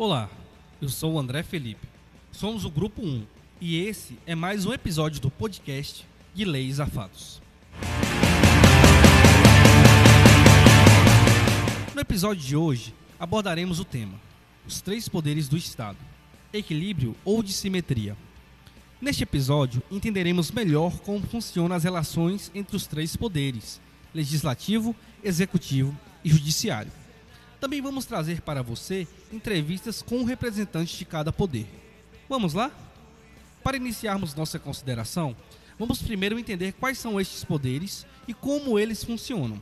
Olá, eu sou o André Felipe. Somos o Grupo 1 e esse é mais um episódio do podcast de Leis Afados. No episódio de hoje abordaremos o tema: os três poderes do Estado, equilíbrio ou dissimetria. Neste episódio entenderemos melhor como funcionam as relações entre os três poderes: legislativo, executivo e judiciário. Também vamos trazer para você entrevistas com representantes de cada poder. Vamos lá? Para iniciarmos nossa consideração, vamos primeiro entender quais são estes poderes e como eles funcionam.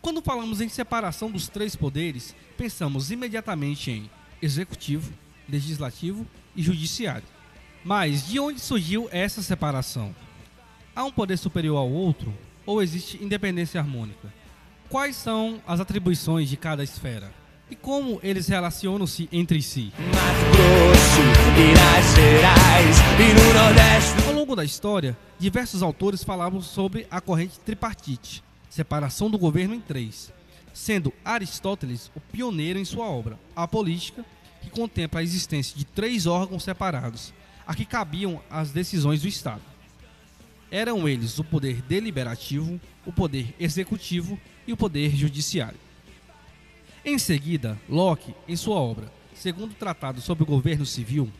Quando falamos em separação dos três poderes, pensamos imediatamente em executivo, legislativo e judiciário. Mas de onde surgiu essa separação? Há um poder superior ao outro ou existe independência harmônica? Quais são as atribuições de cada esfera? E como eles relacionam-se entre si? Ao longo da história, diversos autores falavam sobre a corrente tripartite, separação do governo em três, sendo Aristóteles o pioneiro em sua obra, A Política, que contempla a existência de três órgãos separados, a que cabiam as decisões do Estado. Eram eles o poder deliberativo, o poder executivo e o poder judiciário. Em seguida, Locke, em sua obra Segundo o Tratado sobre o Governo Civil,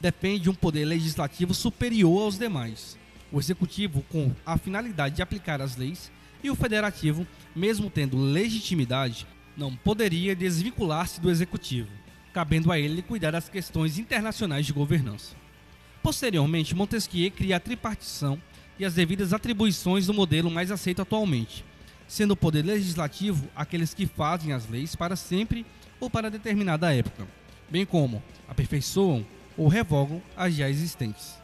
depende de um poder legislativo superior aos demais, o executivo com a finalidade de aplicar as leis e o federativo, mesmo tendo legitimidade, não poderia desvincular-se do executivo, cabendo a ele cuidar das questões internacionais de governança. Posteriormente, Montesquieu cria a tripartição e as devidas atribuições do modelo mais aceito atualmente, sendo o poder legislativo aqueles que fazem as leis para sempre ou para determinada época, bem como aperfeiçoam ou revogam as já existentes.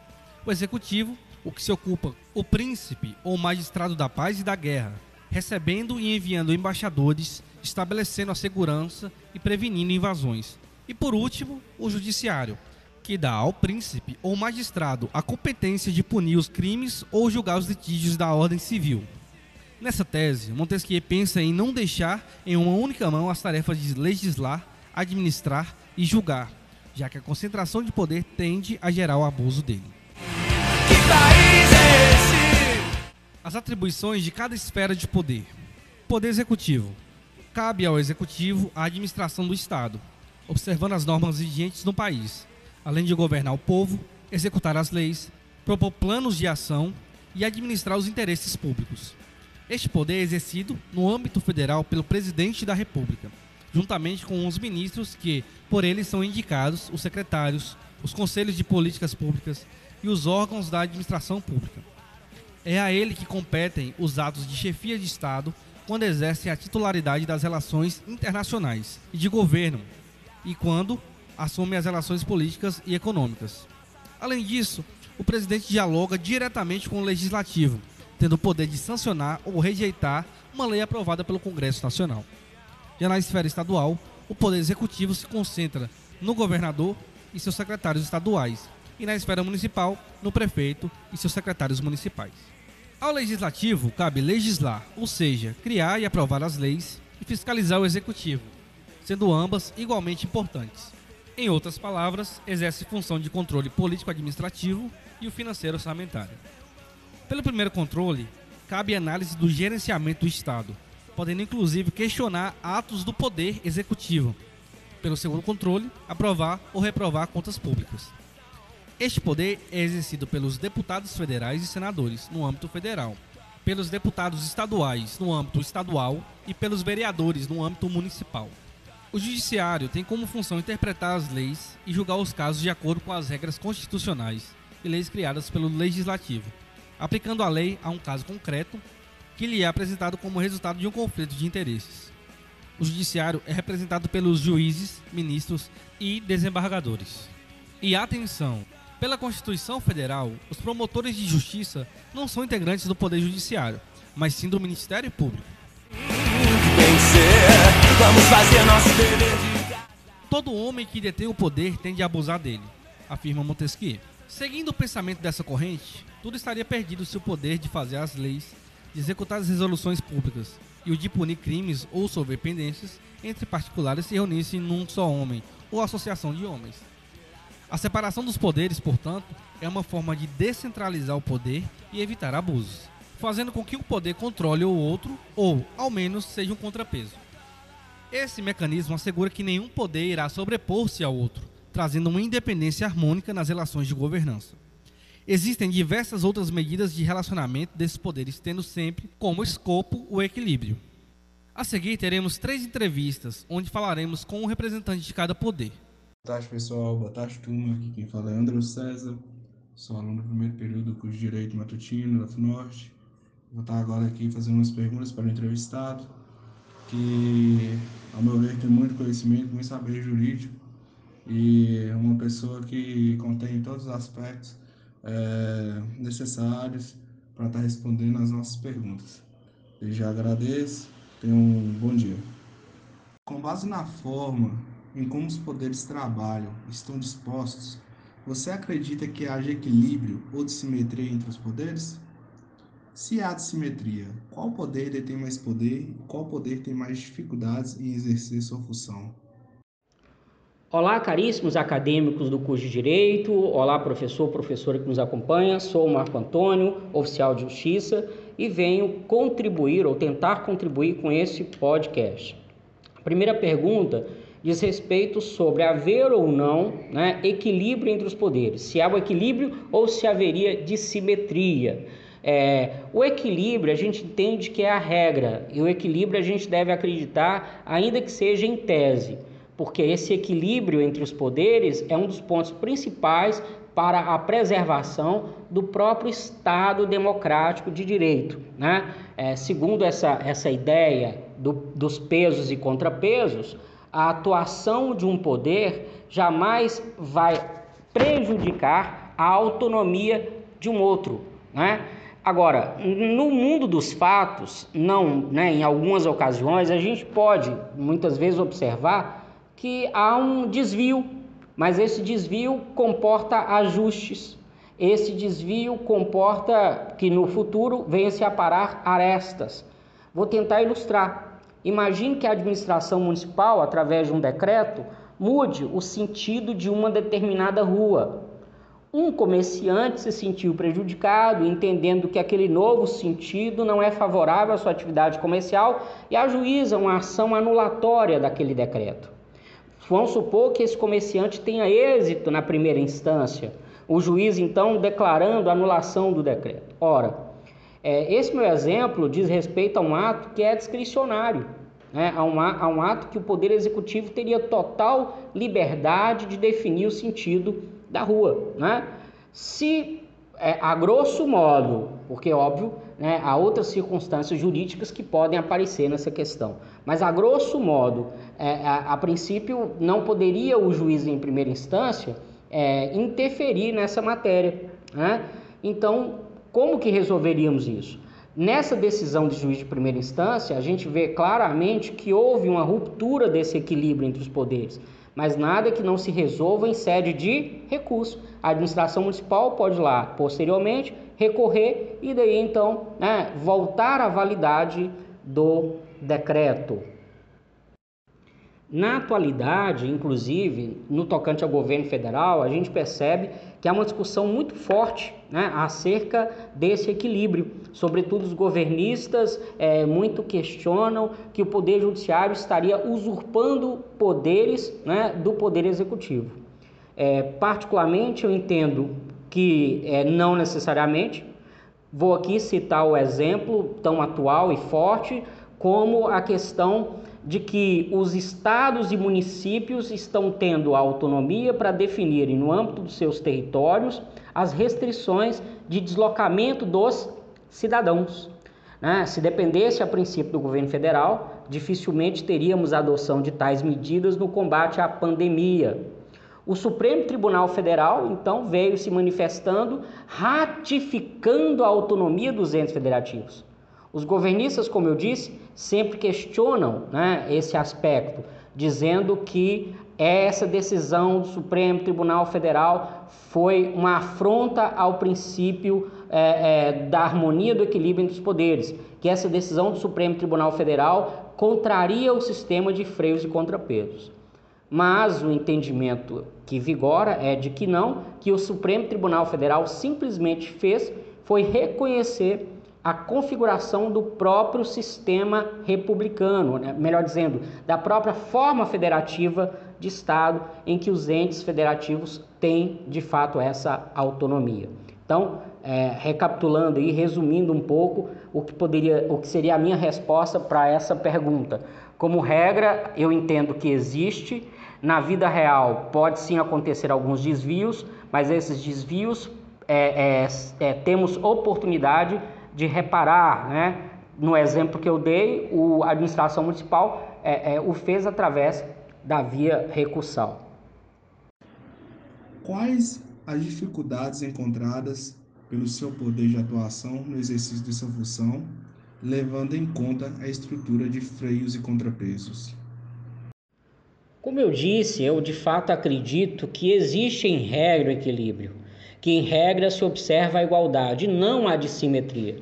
O executivo, o que se ocupa o príncipe ou magistrado da paz e da guerra, recebendo e enviando embaixadores, estabelecendo a segurança e prevenindo invasões. E por último, o judiciário, que dá ao príncipe ou magistrado a competência de punir os crimes ou julgar os litígios da ordem civil. Nessa tese, Montesquieu pensa em não deixar em uma única mão as tarefas de legislar, administrar e julgar, já que a concentração de poder tende a gerar o abuso dele. Que país é esse? As atribuições de cada esfera de poder. Poder executivo. Cabe ao executivo a administração do Estado, observando as normas vigentes no país, além de governar o povo, executar as leis, propor planos de ação e administrar os interesses públicos. Este poder é exercido no âmbito federal pelo presidente da República, juntamente com os ministros que, por ele, são indicados, os secretários, os conselhos de políticas públicas e os órgãos da administração pública. É a ele que competem os atos de chefia de Estado quando exercem a titularidade das relações internacionais e de governo e quando assumem as relações políticas e econômicas. Além disso, o presidente dialoga diretamente com o legislativo, tendo o poder de sancionar ou rejeitar uma lei aprovada pelo Congresso Nacional. Já na esfera estadual, o poder executivo se concentra no governador e seus secretários estaduais, e na esfera municipal, no prefeito e seus secretários municipais. Ao legislativo cabe legislar, ou seja, criar e aprovar as leis, e fiscalizar o executivo, sendo ambas igualmente importantes. Em outras palavras, exerce função de controle político-administrativo e o financeiro orçamentário. Pelo primeiro controle, cabe análise do gerenciamento do Estado, podendo inclusive questionar atos do poder executivo. Pelo segundo controle, aprovar ou reprovar contas públicas. Este poder é exercido pelos deputados federais e senadores no âmbito federal, pelos deputados estaduais no âmbito estadual e pelos vereadores no âmbito municipal. O judiciário tem como função interpretar as leis e julgar os casos de acordo com as regras constitucionais e leis criadas pelo legislativo, aplicando a lei a um caso concreto que lhe é apresentado como resultado de um conflito de interesses. O judiciário é representado pelos juízes, ministros e desembargadores. E atenção, pela Constituição Federal, os promotores de justiça não são integrantes do Poder Judiciário, mas sim do Ministério Público. Todo homem que detém o poder tende a abusar dele, afirma Montesquieu. Seguindo o pensamento dessa corrente, tudo estaria perdido se o poder de fazer as leis, de executar as resoluções públicas e o de punir crimes ou sobrependências entre particulares se reunissem num só homem ou associação de homens. A separação dos poderes, portanto, é uma forma de descentralizar o poder e evitar abusos, fazendo com que o poder controle o outro ou, ao menos, seja um contrapeso. Esse mecanismo assegura que nenhum poder irá sobrepor-se ao outro, trazendo uma independência harmônica nas relações de governança. Existem diversas outras medidas de relacionamento desses poderes, tendo sempre como escopo o equilíbrio. A seguir, teremos três entrevistas, onde falaremos com um representante de cada poder. Boa tarde, pessoal. Boa tarde, turma. Aqui quem fala é André César. Sou aluno do primeiro período do curso de Direito Matutino da FUNORTE. Vou estar agora aqui fazendo umas perguntas para o entrevistado, que, ao meu ver, tem muito conhecimento, muito saber jurídico e é uma pessoa que contém todos os aspectos é, necessários para estar respondendo as nossas perguntas. Eu já agradeço. Tenham um bom dia. Com base na forma em como os poderes trabalham estão dispostos, você acredita que haja equilíbrio ou dissimetria entre os poderes? Se há dissimetria, qual poder detém mais poder e qual poder tem mais dificuldades em exercer sua função? Olá, caríssimos acadêmicos do curso de Direito. Olá, professor, professora que nos acompanha. Sou o Marco Antônio, oficial de Justiça, e venho contribuir ou tentar contribuir com esse podcast. A primeira pergunta diz respeito sobre haver ou não né, equilíbrio entre os poderes, se há o equilíbrio ou se haveria dissimetria. É, o equilíbrio a gente entende que é a regra, e o equilíbrio a gente deve acreditar, ainda que seja em tese, porque esse equilíbrio entre os poderes é um dos pontos principais para a preservação do próprio Estado democrático de direito. Né? É, segundo essa, essa ideia do, dos pesos e contrapesos, a atuação de um poder jamais vai prejudicar a autonomia de um outro. Né? Agora, no mundo dos fatos, não, né, em algumas ocasiões, a gente pode muitas vezes observar que há um desvio, mas esse desvio comporta ajustes. Esse desvio comporta que no futuro venha se aparar arestas. Vou tentar ilustrar. Imagine que a administração municipal, através de um decreto, mude o sentido de uma determinada rua. Um comerciante se sentiu prejudicado, entendendo que aquele novo sentido não é favorável à sua atividade comercial e ajuiza uma ação anulatória daquele decreto. Vamos supor que esse comerciante tenha êxito na primeira instância, o juiz então declarando anulação do decreto. Ora, é, esse meu exemplo diz respeito a um ato que é discricionário, né? a, um, a um ato que o Poder Executivo teria total liberdade de definir o sentido da rua. Né? Se, é, a grosso modo, porque óbvio, né, há outras circunstâncias jurídicas que podem aparecer nessa questão, mas a grosso modo, é, a, a, princípio, não poderia o juiz em primeira instância é, interferir nessa matéria. Né? Então, como que resolveríamos isso? Nessa decisão de juiz de primeira instância, a gente vê claramente que houve uma ruptura desse equilíbrio entre os poderes, mas nada que não se resolva em sede de recurso. A administração municipal pode lá, posteriormente, recorrer e daí então né, voltar à validade do decreto. Na atualidade, inclusive, no tocante ao governo federal, a gente percebe que há uma discussão muito forte né, acerca desse equilíbrio. Sobretudo, os governistas é, muito questionam que o Poder Judiciário estaria usurpando poderes né, do Poder Executivo. É, particularmente, eu entendo que é, não necessariamente. Vou aqui citar o exemplo tão atual e forte como a questão de que os estados e municípios estão tendo autonomia para definirem, no âmbito dos seus territórios, as restrições de deslocamento dos cidadãos. Né? Se dependesse a princípio do governo federal, dificilmente teríamos a adoção de tais medidas no combate à pandemia. O Supremo Tribunal Federal, então, veio se manifestando, ratificando a autonomia dos entes federativos. Os governistas, como eu disse, sempre questionam né, esse aspecto, dizendo que essa decisão do Supremo Tribunal Federal foi uma afronta ao princípio é, é, da harmonia do equilíbrio entre os poderes, que essa decisão do Supremo Tribunal Federal contraria o sistema de freios e contrapesos. mas o entendimento que vigora é de que não, que o Supremo Tribunal Federal simplesmente fez foi reconhecer a configuração do próprio sistema republicano, né? melhor dizendo, da própria forma federativa de Estado em que os entes federativos têm de fato essa autonomia. Então, é, recapitulando e resumindo um pouco o que poderia, o que seria a minha resposta para essa pergunta. Como regra, eu entendo que existe. Na vida real pode sim acontecer alguns desvios, mas esses desvios é, é, é temos oportunidade de reparar, né? No exemplo que eu dei, o, a administração municipal é, é, o fez através da via recursal. Quais as dificuldades encontradas pelo seu poder de atuação no exercício de sua função, levando em conta a estrutura de freios e contrapesos? Como eu disse, eu de fato acredito que existe em regra o equilíbrio, que em regra se observa a igualdade, não a dissimetria.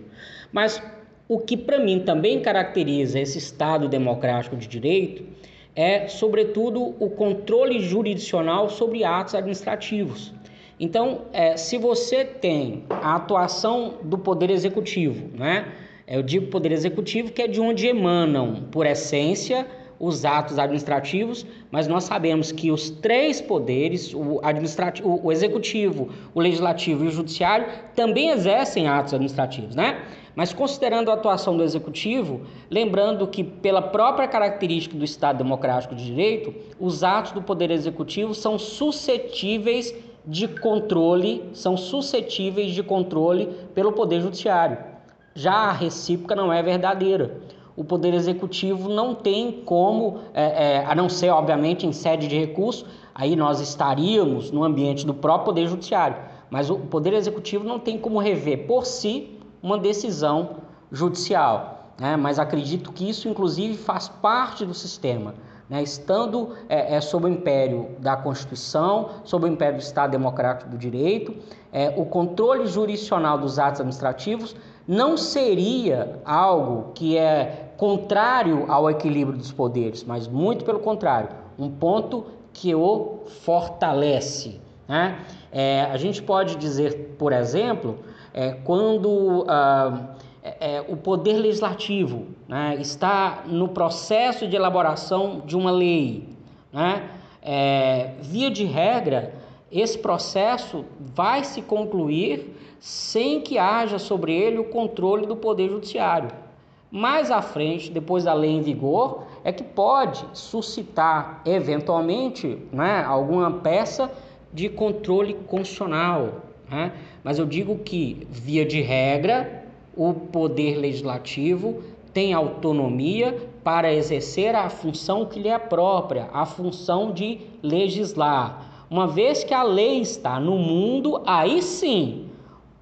Mas o que para mim também caracteriza esse Estado democrático de direito é, sobretudo, o controle jurisdicional sobre atos administrativos. Então, é, se você tem a atuação do Poder Executivo, né? Eu digo Poder Executivo que é de onde emanam, por essência, os atos administrativos, mas nós sabemos que os três poderes, o, administrativo, o executivo, o legislativo e o judiciário, também exercem atos administrativos, né? Mas considerando a atuação do executivo, lembrando que pela própria característica do Estado democrático de direito, os atos do poder executivo são suscetíveis de controle, são suscetíveis de controle pelo poder judiciário. Já a recíproca não é verdadeira o Poder Executivo não tem como, é, é, a não ser, obviamente, em sede de recurso, aí nós estaríamos no ambiente do próprio Poder Judiciário, mas o Poder Executivo não tem como rever por si uma decisão judicial. Né? Mas acredito que isso, inclusive, faz parte do sistema. Né? Estando é, é, sob o império da Constituição, sob o império do Estado Democrático do Direito, é, o controle jurisdicional dos atos administrativos não seria algo que é contrário ao equilíbrio dos poderes, mas muito pelo contrário, um ponto que o fortalece. Né? É, a gente pode dizer, por exemplo, é, quando ah, é, é, o poder legislativo né, está no processo de elaboração de uma lei, né, é, via de regra, esse processo vai se concluir sem que haja sobre ele o controle do poder judiciário. Mais à frente, depois da lei em vigor, é que pode suscitar eventualmente né, alguma peça de controle constitucional. Né? Mas eu digo que, via de regra, o poder legislativo tem autonomia para exercer a função que lhe é própria, a função de legislar. Uma vez que a lei está no mundo, aí sim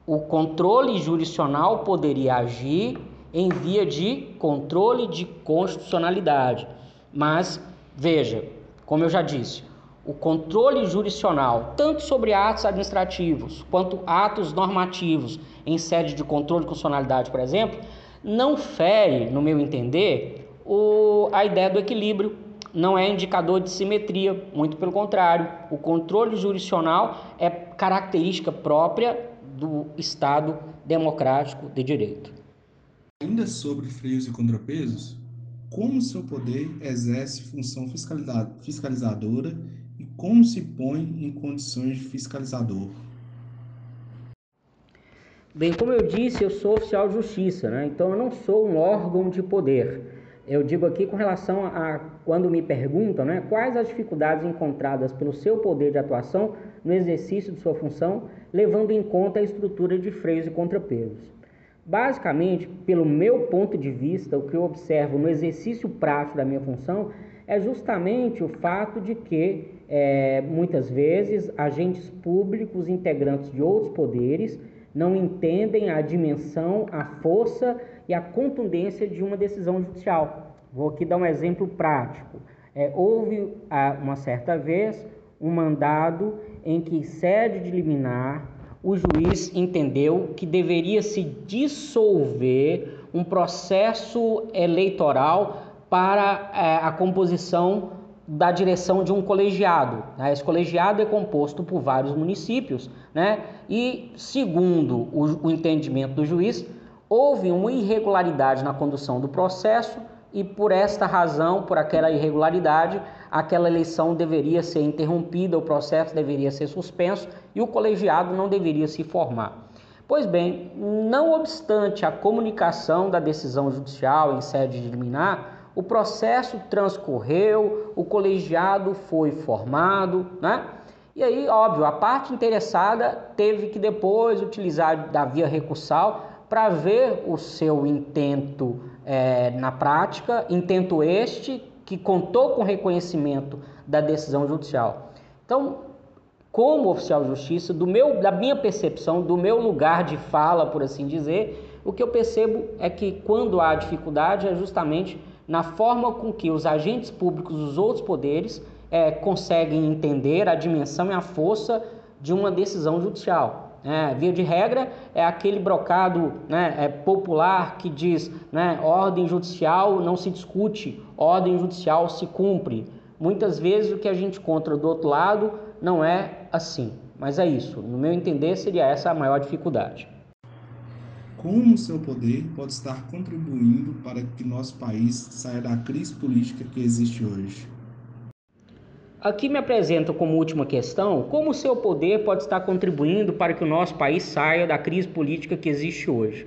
o controle jurisdicional poderia agir em via de controle de constitucionalidade. Mas, veja, como eu já disse, o controle jurisdicional, tanto sobre atos administrativos quanto atos normativos em sede de controle de constitucionalidade, por exemplo, não fere, no meu entender, o, a ideia do equilíbrio. Não é indicador de simetria, muito pelo contrário. O controle jurisdicional é característica própria do Estado democrático de direito. Ainda sobre freios e contrapesos, como seu poder exerce função fiscalizadora e como se põe em condições de fiscalizador? Bem, como eu disse, eu sou oficial de justiça, né? então eu não sou um órgão de poder. Eu digo aqui com relação a quando me perguntam né, quais as dificuldades encontradas pelo seu poder de atuação no exercício de sua função, levando em conta a estrutura de freios e contrapesos. Basicamente, pelo meu ponto de vista, o que eu observo no exercício prático da minha função é justamente o fato de que é, muitas vezes agentes públicos, integrantes de outros poderes, não entendem a dimensão, a força e a contundência de uma decisão judicial. Vou aqui dar um exemplo prático. É, houve, uma certa vez, um mandado em que sede de liminar o juiz entendeu que deveria se dissolver um processo eleitoral para é, a composição da direção de um colegiado. Né? Esse colegiado é composto por vários municípios, né? e, segundo o, o entendimento do juiz, houve uma irregularidade na condução do processo e, por esta razão, por aquela irregularidade, aquela eleição deveria ser interrompida, o processo deveria ser suspenso e o colegiado não deveria se formar. Pois bem, não obstante a comunicação da decisão judicial em sede de liminar, o processo transcorreu, o colegiado foi formado, né? E aí, óbvio, a parte interessada teve que depois utilizar da via recursal para ver o seu intento é, na prática, intento este que contou com reconhecimento da decisão judicial. Então, como oficial de justiça, do meu, da minha percepção, do meu lugar de fala, por assim dizer, o que eu percebo é que quando há dificuldade é justamente na forma com que os agentes públicos dos outros poderes é, conseguem entender a dimensão e a força de uma decisão judicial. É, via de regra, é aquele brocado né, é, popular que diz né, ordem judicial não se discute, ordem judicial se cumpre. Muitas vezes o que a gente encontra do outro lado não é assim, mas é isso. No meu entender, seria essa a maior dificuldade como o seu poder pode estar contribuindo para que nosso país saia da crise política que existe hoje. Aqui me apresento como última questão como o seu poder pode estar contribuindo para que o nosso país saia da crise política que existe hoje.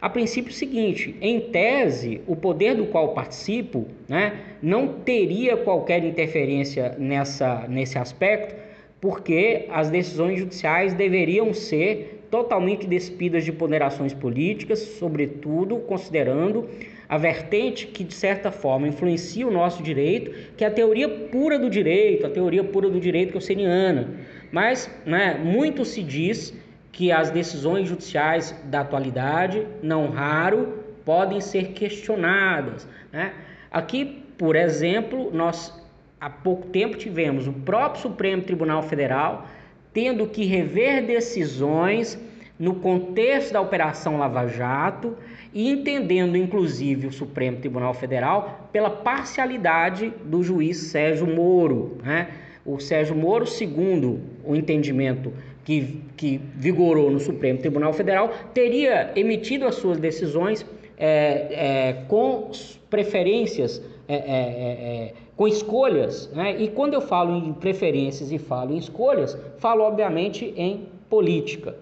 A princípio, é o seguinte: em tese, o poder do qual participo né, não teria qualquer interferência nessa, nesse aspecto, porque as decisões judiciais deveriam ser totalmente despidas de ponderações políticas, sobretudo considerando a vertente que, de certa forma, influencia o nosso direito, que é a teoria pura do direito, a teoria pura do direito kelseniana. Mas né, muito se diz que as decisões judiciais da atualidade, não raro, podem ser questionadas. Né? Aqui, por exemplo, nós há pouco tempo tivemos o próprio Supremo Tribunal Federal tendo que rever decisões no contexto da Operação Lava Jato e entendendo, inclusive, o Supremo Tribunal Federal pela parcialidade do juiz Sérgio Moro. Né? O Sérgio Moro, segundo o entendimento que, que vigorou no Supremo Tribunal Federal, teria emitido as suas decisões é, é, com preferências, é, é, é, é com escolhas. Né? E quando eu falo em preferências e falo em escolhas, falo obviamente em política.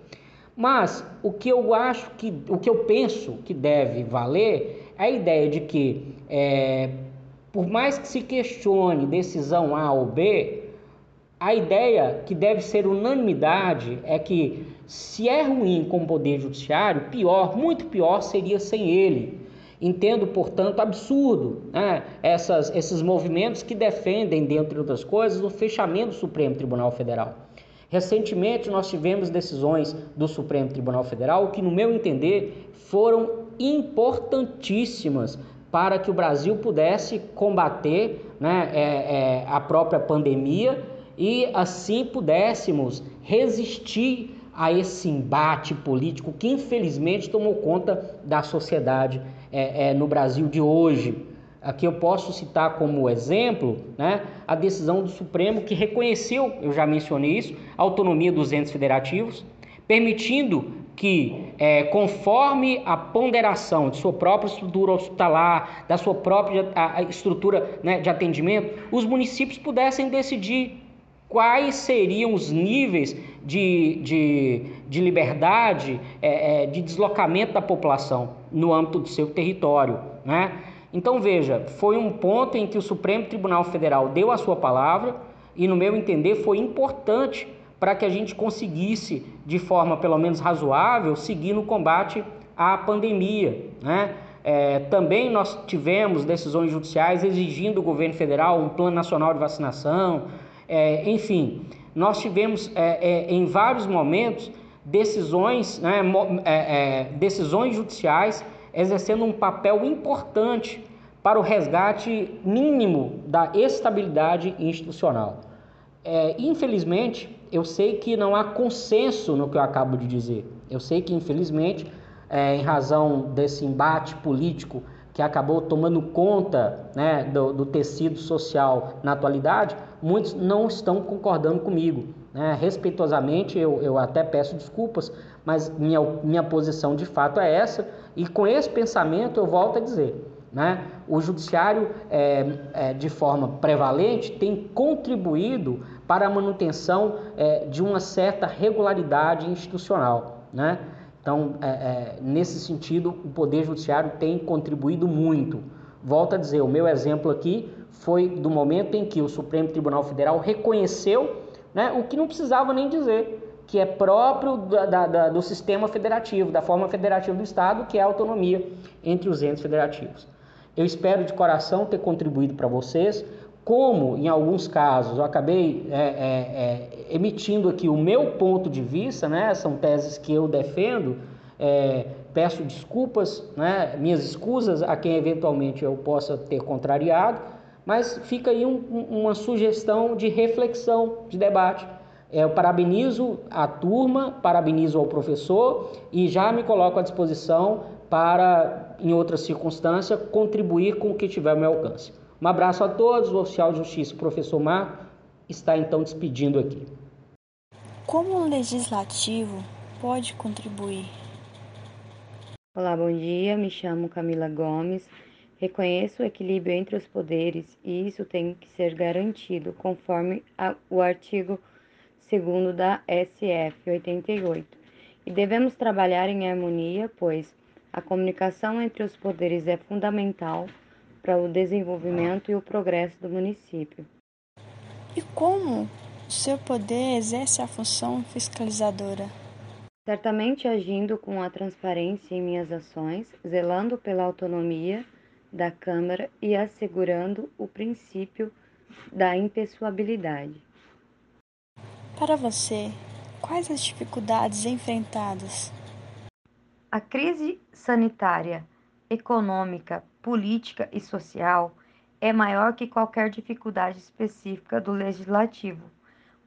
Mas o que eu acho que, o que eu penso que deve valer é a ideia de que, é, por mais que se questione decisão A ou B, a ideia que deve ser unanimidade é que se é ruim com o poder judiciário, pior, muito pior seria sem ele. Entendo, portanto, absurdo né? Essas, esses movimentos que defendem, dentre outras coisas, o fechamento do Supremo Tribunal Federal. Recentemente, nós tivemos decisões do Supremo Tribunal Federal que, no meu entender, foram importantíssimas para que o Brasil pudesse combater né, é, é, a própria pandemia e assim pudéssemos resistir a esse embate político que infelizmente tomou conta da sociedade é, é no Brasil de hoje. Aqui eu posso citar como exemplo né, a decisão do Supremo que reconheceu, eu já mencionei isso, a autonomia dos entes federativos, permitindo que, é, conforme a ponderação de sua própria estrutura hospitalar, da sua própria estrutura né, de atendimento, os municípios pudessem decidir quais seriam os níveis de, de, de liberdade, é, é, de deslocamento da população no âmbito do seu território. Né? Então veja, foi um ponto em que o Supremo Tribunal Federal deu a sua palavra e, no meu entender, foi importante para que a gente conseguisse, de forma pelo menos razoável, seguir no combate à pandemia. Né? É, também nós tivemos decisões judiciais exigindo do governo federal um plano nacional de vacinação, é, enfim, nós tivemos é, é em vários momentos decisões, né, é, é, decisões judiciais exercendo um papel importante para o resgate mínimo da estabilidade institucional. É, infelizmente, eu sei que não há consenso no que eu acabo de dizer. Eu sei que, infelizmente, é, em razão desse embate político que acabou tomando conta né, do, do, tecido social na atualidade, muitos não estão concordando comigo. Né? Respeitosamente, eu, eu até peço desculpas, mas minha, minha posição de fato é essa, e com esse pensamento eu volto a dizer. Né? O judiciário, é, é, de forma prevalente, tem contribuído para a manutenção é, de uma certa regularidade institucional. Né? Então, é, é, nesse sentido, o Poder Judiciário tem contribuído muito. Volto a dizer, o meu exemplo aqui foi do momento em que o Supremo Tribunal Federal reconheceu né, o que não precisava nem dizer, que é próprio da, da, do sistema federativo, da forma federativa do Estado, que é a autonomia entre os entes federativos. Eu espero de coração ter contribuído para vocês como em alguns casos eu acabei é, é, é, emitindo aqui o meu ponto de vista, né? São teses que eu defendo. É, peço desculpas, né? Minhas escusas a quem eventualmente eu possa ter contrariado, mas fica aí um, uma sugestão de reflexão, de debate. É, eu parabenizo a turma, parabenizo ao professor e já me coloco à disposição para, em outra circunstância, contribuir com o que tiver ao meu alcance. Um abraço a todos. O oficial de justiça, professor Marco, está então despedindo aqui. Como o legislativo pode contribuir? Olá, bom dia. Me chamo Camila Gomes. Reconheço o equilíbrio entre os poderes e isso tem que ser garantido conforme a, o artigo 2 da SF 88. E devemos trabalhar em harmonia, pois a comunicação entre os poderes é fundamental para o desenvolvimento e o progresso do município. E como o seu poder exerce a função fiscalizadora? Certamente agindo com a transparência em minhas ações, zelando pela autonomia da Câmara e assegurando o princípio da impessoabilidade. Para você, quais as dificuldades enfrentadas? A crise sanitária, econômica, política e social é maior que qualquer dificuldade específica do legislativo.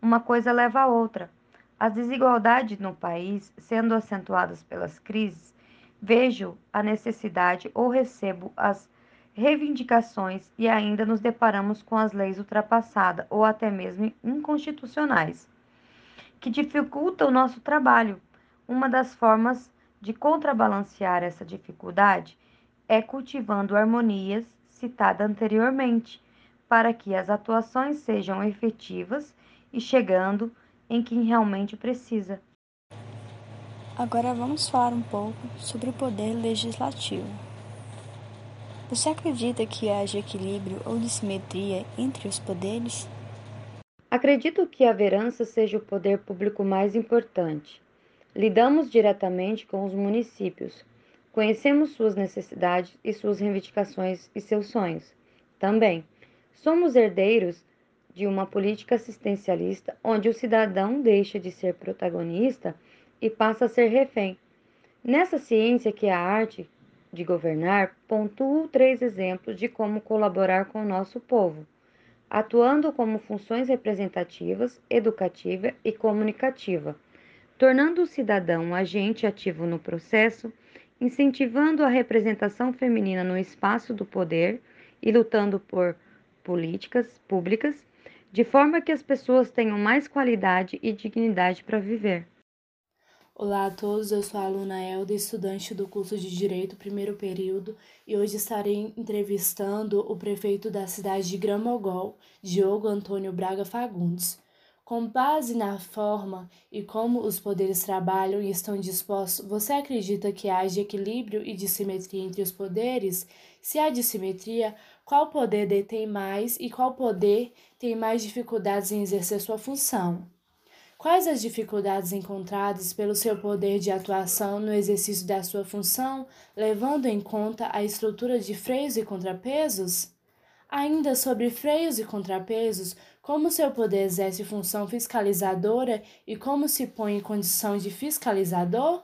Uma coisa leva a outra. As desigualdades no país, sendo acentuadas pelas crises, vejo a necessidade ou recebo as reivindicações e ainda nos deparamos com as leis ultrapassadas ou até mesmo inconstitucionais, que dificultam o nosso trabalho. Uma das formas de contrabalancear essa dificuldade é cultivando harmonias citada anteriormente, para que as atuações sejam efetivas e chegando em quem realmente precisa. Agora vamos falar um pouco sobre o poder legislativo. Você acredita que haja equilíbrio ou dissimetria entre os poderes? Acredito que a verança seja o poder público mais importante. Lidamos diretamente com os municípios, Conhecemos suas necessidades e suas reivindicações e seus sonhos. Também somos herdeiros de uma política assistencialista onde o cidadão deixa de ser protagonista e passa a ser refém. Nessa ciência que é a arte de governar, pontuo três exemplos de como colaborar com o nosso povo, atuando como funções representativas, educativa e comunicativa, tornando o cidadão um agente ativo no processo incentivando a representação feminina no espaço do poder e lutando por políticas públicas, de forma que as pessoas tenham mais qualidade e dignidade para viver. Olá a todos, eu sou a aluna Elda, estudante do curso de Direito, primeiro período, e hoje estarei entrevistando o prefeito da cidade de Gramogol, Diogo Antônio Braga Fagundes. Com base na forma e como os poderes trabalham e estão dispostos, você acredita que haja equilíbrio e dissimetria entre os poderes? Se há dissimetria, qual poder detém mais e qual poder tem mais dificuldades em exercer sua função? Quais as dificuldades encontradas pelo seu poder de atuação no exercício da sua função, levando em conta a estrutura de freios e contrapesos? Ainda sobre freios e contrapesos, como seu poder exerce função fiscalizadora e como se põe em condição de fiscalizador?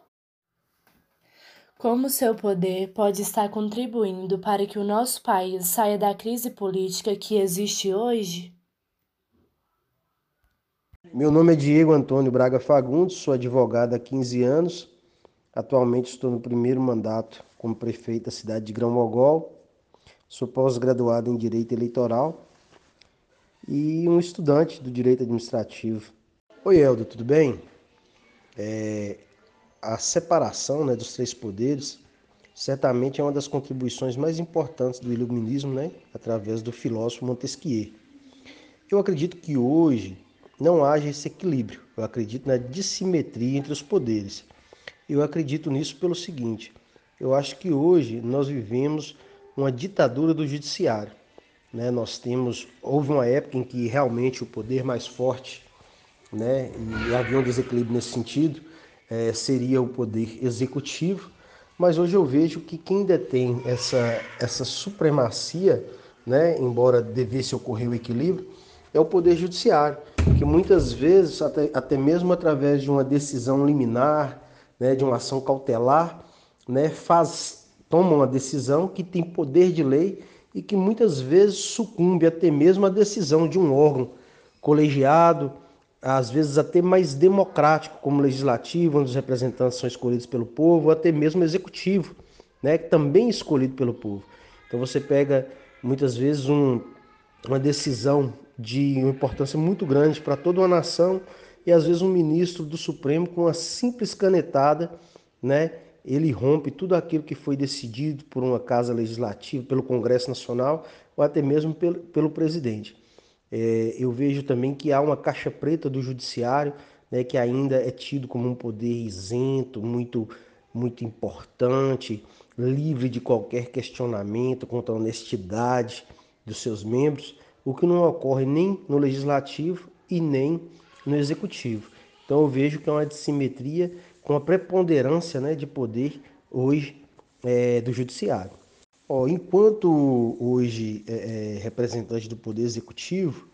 Como seu poder pode estar contribuindo para que o nosso país saia da crise política que existe hoje? Meu nome é Diego Antônio Braga Fagundes, sou advogado há 15 anos, Atualmente estou no primeiro mandato como prefeito da cidade de Grão-Mogol. Sou pós-graduado em Direito Eleitoral e um estudante do Direito Administrativo. Oi, Helder, tudo bem? É, a separação né, dos três poderes certamente é uma das contribuições mais importantes do iluminismo, né, através do filósofo Montesquieu. Eu acredito que hoje não haja esse equilíbrio. Eu acredito na dissimetria entre os poderes. Eu acredito nisso pelo seguinte: eu acho que hoje nós vivemos uma ditadura do judiciário. Né? Nós temos, houve uma época em que realmente o poder mais forte, né, e havia um desequilíbrio nesse sentido, é, seria o poder executivo, mas hoje eu vejo que quem detém essa, essa supremacia, né, embora devesse ocorrer o equilíbrio, é o poder judiciário, que muitas vezes, até, até mesmo através de uma decisão liminar, né, de uma ação cautelar, né, faz, toma uma decisão que tem poder de lei e que muitas vezes sucumbe até mesmo à decisão de um órgão colegiado, às vezes até mais democrático, como legislativo, onde os representantes são escolhidos pelo povo, ou até mesmo executivo, né, também escolhido pelo povo. Então você pega muitas vezes um, uma decisão de importância muito grande para toda uma nação e às vezes um ministro do Supremo com uma simples canetada, né, ele rompe tudo aquilo que foi decidido por uma casa legislativa, pelo Congresso Nacional ou até mesmo pelo, pelo presidente. É, eu vejo também que há uma caixa preta do judiciário, né, que ainda é tido como um poder isento, muito, muito importante, livre de qualquer questionamento contra a honestidade dos seus membros, o que não ocorre nem no legislativo e nem no executivo. Então eu vejo que é uma dissimetria com a preponderância né, de poder hoje é, do judiciário. Ó, enquanto hoje é, é, representante do Poder Executivo,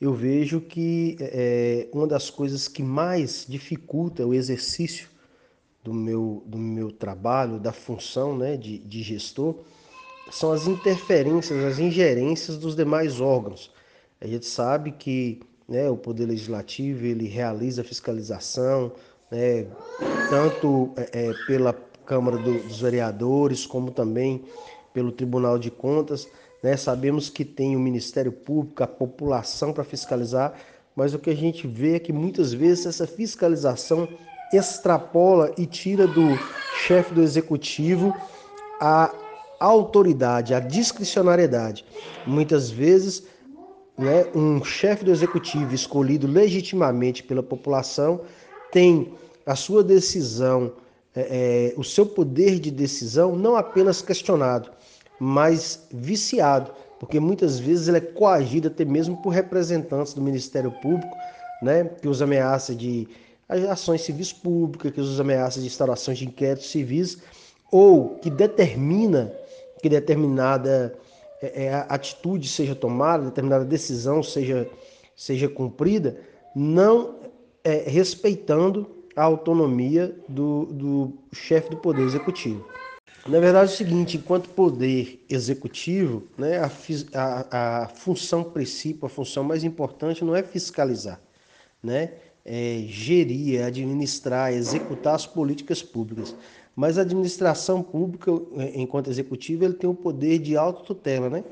eu vejo que é, uma das coisas que mais dificulta o exercício do meu, do meu trabalho, da função né, de, de gestor, são as interferências, as ingerências dos demais órgãos. A gente sabe que né, o Poder Legislativo ele realiza fiscalização, né, tanto é, é pela Câmara do, dos Vereadores, como também pelo Tribunal de Contas. Né? Sabemos que tem o Ministério Público, a população para fiscalizar, mas o que a gente vê é que muitas vezes essa fiscalização extrapola e tira do chefe do executivo a autoridade, a discricionariedade. Muitas vezes, né, um chefe do executivo escolhido legitimamente pela população tem a sua decisão, é, é, o seu poder de decisão não apenas questionado, mas viciado, porque muitas vezes ele é coagido até mesmo por representantes do Ministério Público, né, que os ameaça de ações civis públicas, que os ameaça de instalações de inquéritos civis, ou que determina que determinada é, é, atitude seja tomada, determinada decisão seja, seja cumprida, não é, respeitando a autonomia do, do chefe do Poder Executivo. Na verdade é o seguinte, enquanto poder executivo, né, a, a, a função princípio, a função mais importante não é fiscalizar, né, é gerir, é administrar, é executar as políticas públicas. Mas a administração pública, enquanto executiva, ele tem o poder de autotutela, né,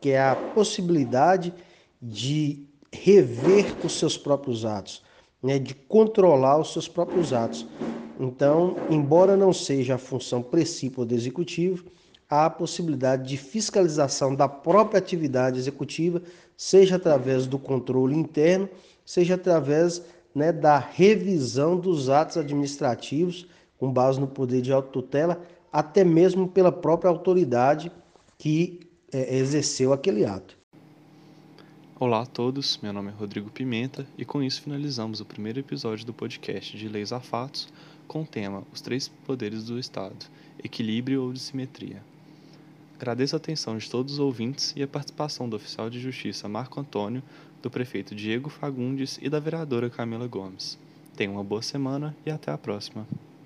que é a possibilidade de rever os seus próprios atos, né, de controlar os seus próprios atos. Então, embora não seja a função princípio do executivo, há a possibilidade de fiscalização da própria atividade executiva, seja através do controle interno, seja através né, da revisão dos atos administrativos, com base no poder de autotutela, até mesmo pela própria autoridade que é, exerceu aquele ato. Olá a todos, meu nome é Rodrigo Pimenta e com isso finalizamos o primeiro episódio do podcast de Leis a Fatos com o tema Os Três Poderes do Estado, Equilíbrio ou Dissimetria. Agradeço a atenção de todos os ouvintes e a participação do oficial de justiça Marco Antônio, do prefeito Diego Fagundes e da vereadora Camila Gomes. Tenham uma boa semana e até a próxima.